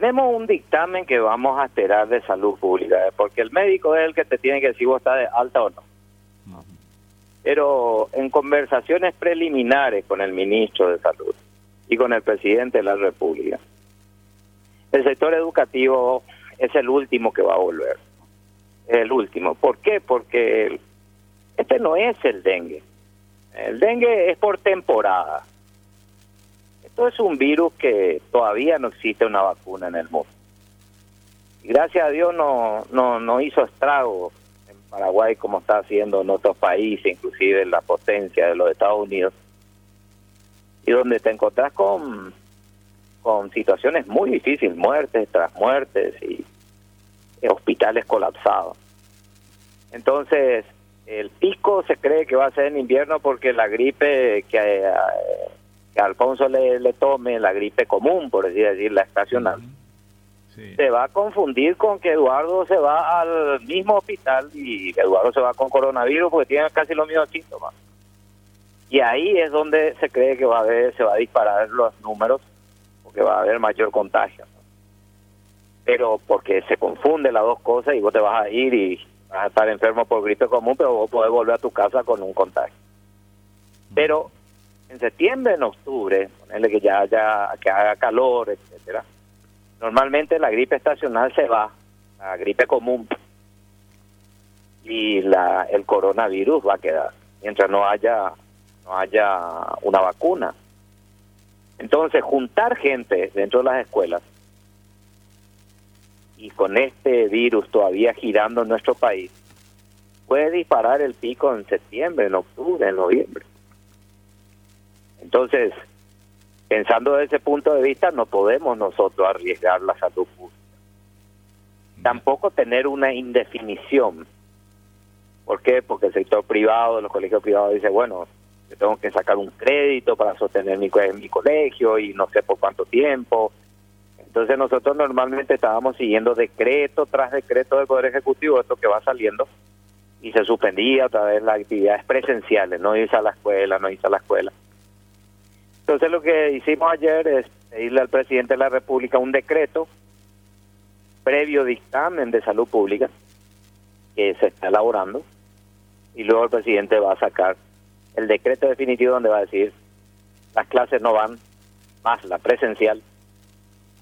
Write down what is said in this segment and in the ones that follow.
tenemos un dictamen que vamos a esperar de salud pública, ¿eh? porque el médico es el que te tiene que decir vos estás de alta o no. Pero en conversaciones preliminares con el ministro de Salud y con el presidente de la República, el sector educativo es el último que va a volver. Es el último. ¿Por qué? Porque este no es el dengue. El dengue es por temporada. Esto es un virus que todavía no existe una vacuna en el mundo. Y gracias a Dios no, no, no hizo estrago en Paraguay como está haciendo en otros países, inclusive en la potencia de los Estados Unidos, y donde te encontrás con, con situaciones muy difíciles, muertes tras muertes y hospitales colapsados. Entonces, el pico se cree que va a ser en invierno porque la gripe que, eh, que Alfonso le, le, tome, la gripe común, por así decir, la estacional, se va a confundir con que Eduardo se va al mismo hospital y Eduardo se va con coronavirus porque tiene casi los mismos síntomas. Y ahí es donde se cree que va a haber, se va a disparar los números porque va a haber mayor contagio. Pero porque se confunde las dos cosas y vos te vas a ir y vas a estar enfermo por gripe común, pero vos podés volver a tu casa con un contagio. Pero en septiembre, en octubre, ponerle que ya haya, que haga calor, etcétera, normalmente la gripe estacional se va, la gripe común, y la el coronavirus va a quedar mientras no haya no haya una vacuna. Entonces, juntar gente dentro de las escuelas y con este virus todavía girando en nuestro país, puede disparar el pico en septiembre, en octubre, en noviembre. Entonces, pensando desde ese punto de vista, no podemos nosotros arriesgar la salud pública. Tampoco tener una indefinición. ¿Por qué? Porque el sector privado, los colegios privados, dice, bueno, yo tengo que sacar un crédito para sostener mi, mi colegio y no sé por cuánto tiempo entonces nosotros normalmente estábamos siguiendo decreto tras decreto del Poder Ejecutivo, esto que va saliendo, y se suspendía otra vez las actividades presenciales, no irse a la escuela, no irse a la escuela. Entonces lo que hicimos ayer es pedirle al presidente de la República un decreto previo dictamen de salud pública que se está elaborando y luego el presidente va a sacar el decreto definitivo donde va a decir las clases no van más la presencial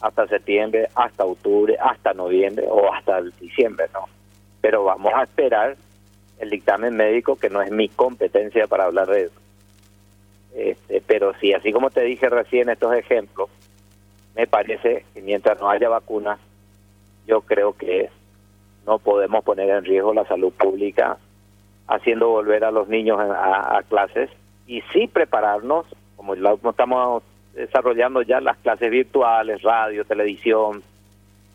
hasta septiembre, hasta octubre, hasta noviembre o hasta diciembre, ¿no? Pero vamos a esperar el dictamen médico, que no es mi competencia para hablar de eso. Este, pero sí, así como te dije recién estos ejemplos, me parece que mientras no haya vacuna, yo creo que no podemos poner en riesgo la salud pública haciendo volver a los niños a, clases y sí prepararnos, como estamos desarrollando ya las clases virtuales, radio, televisión,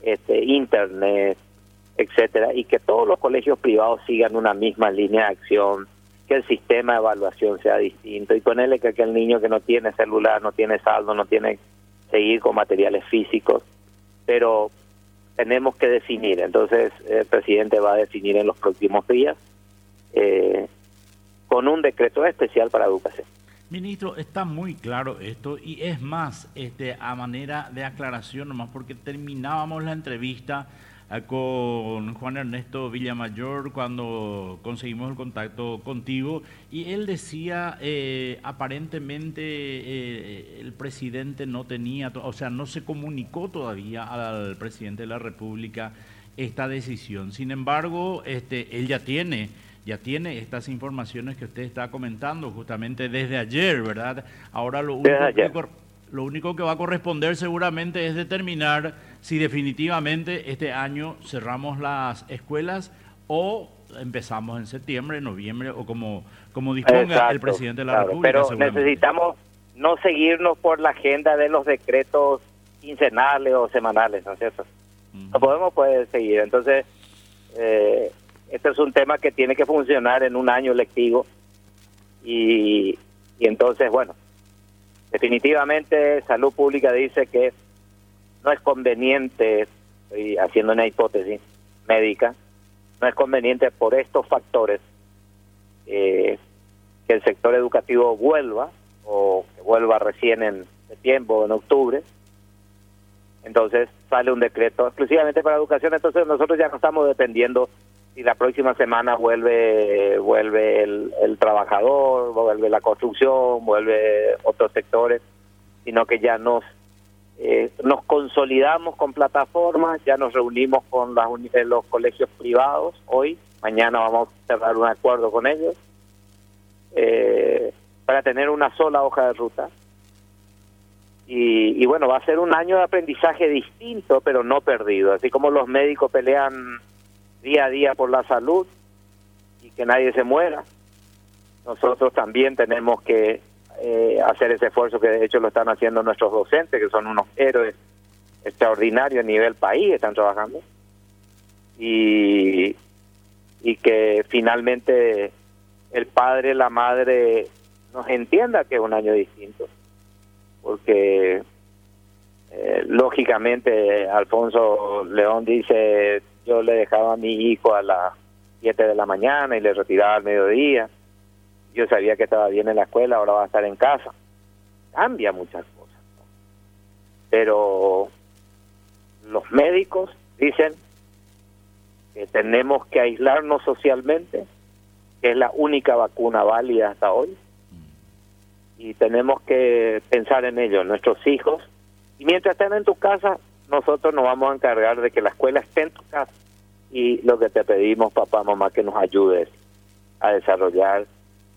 este, internet, etcétera, y que todos los colegios privados sigan una misma línea de acción, que el sistema de evaluación sea distinto y ponerle que aquel niño que no tiene celular, no tiene saldo, no tiene seguir con materiales físicos, pero tenemos que definir, entonces el presidente va a definir en los próximos días eh, con un decreto especial para educación. Ministro, está muy claro esto y es más, este, a manera de aclaración nomás, porque terminábamos la entrevista con Juan Ernesto Villamayor cuando conseguimos el contacto contigo y él decía eh, aparentemente eh, el presidente no tenía, o sea, no se comunicó todavía al presidente de la República esta decisión. Sin embargo, este, él ya tiene ya tiene estas informaciones que usted está comentando justamente desde ayer, ¿verdad? Ahora lo único, que, lo único que va a corresponder seguramente es determinar si definitivamente este año cerramos las escuelas o empezamos en septiembre, noviembre o como, como disponga el presidente de la República. Pero necesitamos no seguirnos por la agenda de los decretos quincenales o semanales, ¿no es cierto? No podemos poder seguir. Entonces, eh, este es un tema que tiene que funcionar en un año lectivo y, y entonces, bueno, definitivamente Salud Pública dice que no es conveniente, estoy haciendo una hipótesis médica, no es conveniente por estos factores eh, que el sector educativo vuelva o que vuelva recién en septiembre o en octubre. Entonces, sale un decreto exclusivamente para educación, entonces nosotros ya no estamos dependiendo si la próxima semana vuelve vuelve el, el trabajador, vuelve la construcción, vuelve otros sectores, sino que ya nos eh, nos consolidamos con plataformas, ya nos reunimos con las, eh, los colegios privados hoy, mañana vamos a cerrar un acuerdo con ellos eh, para tener una sola hoja de ruta. Y, y, bueno, va a ser un año de aprendizaje distinto, pero no perdido. Así como los médicos pelean día a día por la salud y que nadie se muera, nosotros también tenemos que eh, hacer ese esfuerzo que de hecho lo están haciendo nuestros docentes, que son unos héroes extraordinarios a nivel país, están trabajando. Y, y que finalmente el padre, la madre nos entienda que es un año distinto. Porque eh, lógicamente Alfonso León dice, yo le dejaba a mi hijo a las 7 de la mañana y le retiraba al mediodía yo sabía que estaba bien en la escuela, ahora va a estar en casa. Cambia muchas cosas. Pero los médicos dicen que tenemos que aislarnos socialmente, que es la única vacuna válida hasta hoy, y tenemos que pensar en ello, nuestros hijos, y mientras estén en tu casa, nosotros nos vamos a encargar de que la escuela esté en tu casa, y lo que te pedimos, papá, mamá, que nos ayudes a desarrollar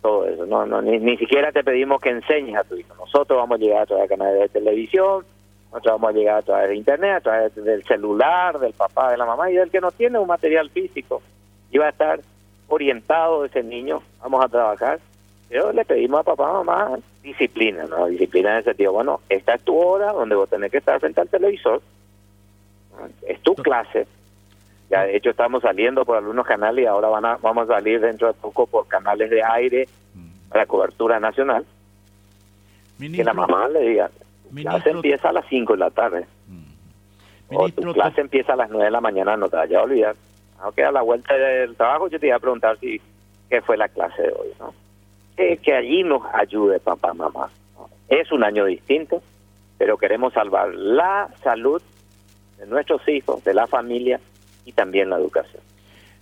todo eso. No, no ni, ni siquiera te pedimos que enseñes a tu hijo. Nosotros vamos a llegar a través de canales de televisión, nosotros vamos a llegar a través de internet, a través del celular, del papá, de la mamá y del que no tiene un material físico. Y va a estar orientado ese niño, vamos a trabajar. Pero le pedimos a papá, mamá, disciplina, ¿no? Disciplina en el sentido, bueno, esta es tu hora donde vos tenés que estar frente al televisor, es tu clase, ya de hecho estamos saliendo por algunos canales y ahora van a, vamos a salir dentro de poco por canales de aire mm. para cobertura nacional. que la mamá le diga, tu clase empieza a las 5 de la tarde. Mm. o tu clase empieza a las 9 de la mañana, no te vayas a olvidar. Aunque a la vuelta del trabajo yo te iba a preguntar si qué fue la clase de hoy. ¿no? Que, allí nos ayude papá, mamá. Es un año distinto, pero queremos salvar la salud de nuestros hijos, de la familia y también la educación.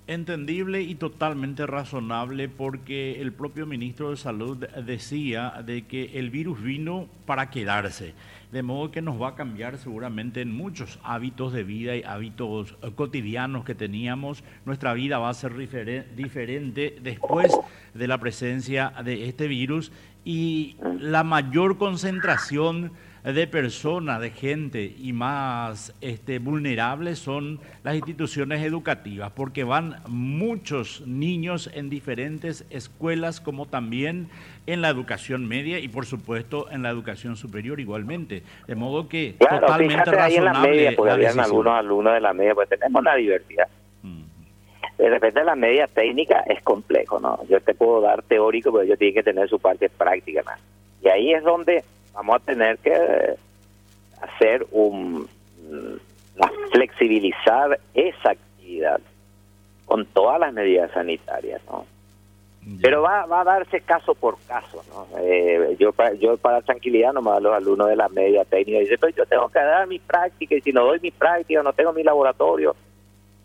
Entendible y totalmente razonable porque el propio ministro de Salud decía de que el virus vino para quedarse, de modo que nos va a cambiar seguramente en muchos hábitos de vida y hábitos cotidianos que teníamos. Nuestra vida va a ser diferente después de la presencia de este virus y la mayor concentración de personas, de gente y más este, vulnerables son las instituciones educativas, porque van muchos niños en diferentes escuelas, como también en la educación media y por supuesto en la educación superior igualmente. De modo que totalmente razonable. en la media, porque habían algunos alumnos de la media, pues tenemos una diversidad. De repente la media técnica es complejo, ¿no? Yo te puedo dar teórico, pero yo tiene que tener su parte práctica más. Y ahí es donde vamos a tener que hacer un flexibilizar esa actividad con todas las medidas sanitarias, ¿no? Pero va, va a darse caso por caso, ¿no? Eh, yo, yo para tranquilidad nomás a los alumnos de la media técnica dice, pues yo tengo que dar mi práctica y si no doy mi práctica, no tengo mi laboratorio,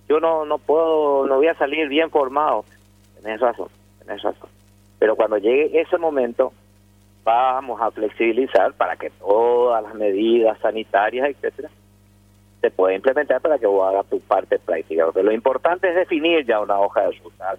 yo no no puedo, no voy a salir bien formado. Tenés razón, tenés razón. Pero cuando llegue ese momento, vamos a flexibilizar para que todas las medidas sanitarias, etcétera, se pueda implementar para que vos hagas tu parte práctica. Porque lo importante es definir ya una hoja de ruta.